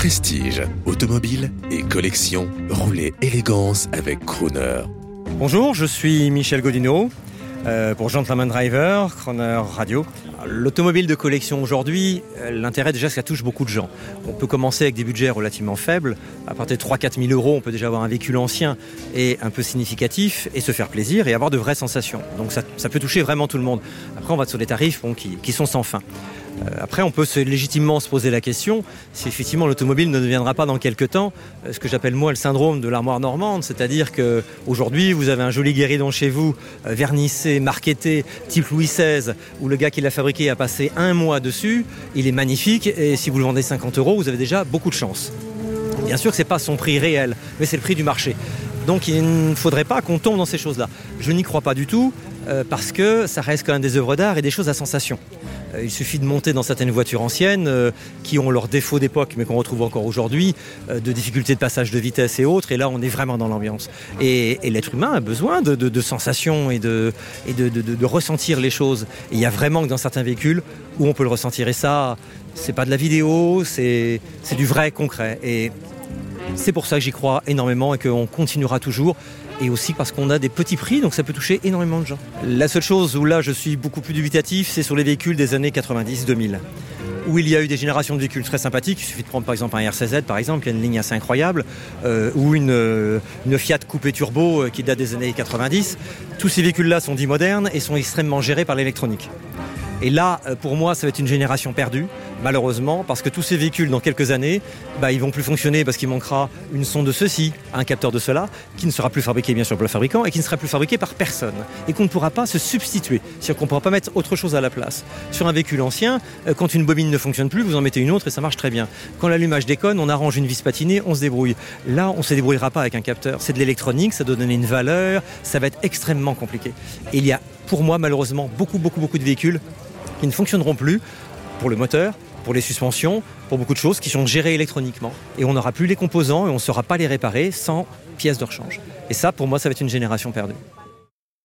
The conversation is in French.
Prestige, automobile et collection, roulez élégance avec Crooner. Bonjour, je suis Michel Godino euh, pour Gentleman Driver, Crooner Radio. L'automobile de collection aujourd'hui, euh, l'intérêt déjà, c'est que ça touche beaucoup de gens. On peut commencer avec des budgets relativement faibles. À partir de 3-4 000 euros, on peut déjà avoir un véhicule ancien et un peu significatif et se faire plaisir et avoir de vraies sensations. Donc ça, peut toucher vraiment tout le monde. Après, on va sur des tarifs qui sont sans fin. Euh, après, on peut légitimement se poser la question si effectivement l'automobile ne deviendra pas dans quelques temps euh, ce que j'appelle moi le syndrome de l'armoire normande, c'est-à-dire que aujourd'hui vous avez un joli guéridon chez vous, euh, vernissé, marketé, type Louis XVI, où le gars qui l'a fabriqué a passé un mois dessus, il est magnifique et si vous le vendez 50 euros, vous avez déjà beaucoup de chance. Bien sûr que ce n'est pas son prix réel, mais c'est le prix du marché. Donc il ne faudrait pas qu'on tombe dans ces choses-là. Je n'y crois pas du tout, parce que ça reste quand même des œuvres d'art et des choses à sensation. Euh, il suffit de monter dans certaines voitures anciennes euh, qui ont leurs défauts d'époque mais qu'on retrouve encore aujourd'hui, de difficultés de passage de vitesse et autres, et là on est vraiment dans l'ambiance. Et, l'être humain a besoin de, sensations et, de, ressentir les choses. Il y a vraiment que dans certains véhicules où on peut le ressentir, et ça, c'est pas de la vidéo, c'est du vrai concret. Et c'est pour ça que j'y crois énormément et qu'on continuera toujours et aussi parce qu'on a des petits prix, donc ça peut toucher énormément de gens. La seule chose où là je suis beaucoup plus dubitatif, c'est sur les véhicules des années 90-2000 où il y a eu des générations de véhicules très sympathiques. Il suffit de prendre par exemple un RCZ, par exemple, qui a une ligne assez incroyable, euh, ou une, euh, une, Fiat coupé turbo euh, qui date des années 90. Tous ces véhicules-là sont dits modernes et sont extrêmement gérés par l'électronique. Et là, pour moi, ça va être une génération perdue, malheureusement, parce que tous ces véhicules, dans quelques années, bah, ils vont plus fonctionner parce qu'il manquera une sonde de ceci, un capteur de cela, qui ne sera plus fabriqué bien sûr par le fabricant et qui ne sera plus fabriqué par personne. Et qu'on ne pourra pas se substituer. C'est-à-dire qu'on ne pourra pas mettre autre chose à la place. Sur un véhicule ancien, euh, quand une bobine ne fonctionne plus, vous en mettez une autre et ça marche très bien. Quand l'allumage déconne, on arrange une vis patinée, on se débrouille. Là, on ne se débrouillera pas avec un capteur. C'est de l'électronique, ça doit donner une valeur, ça va être extrêmement compliqué. Et il y a, pour moi, malheureusement, beaucoup, beaucoup, beaucoup de véhicules qui ne fonctionneront plus pour le moteur, pour les suspensions, pour beaucoup de choses qui sont gérées électroniquement. Et on n'aura plus les composants et on ne saura pas les réparer sans pièces de rechange. Et ça, pour moi, ça va être une génération perdue.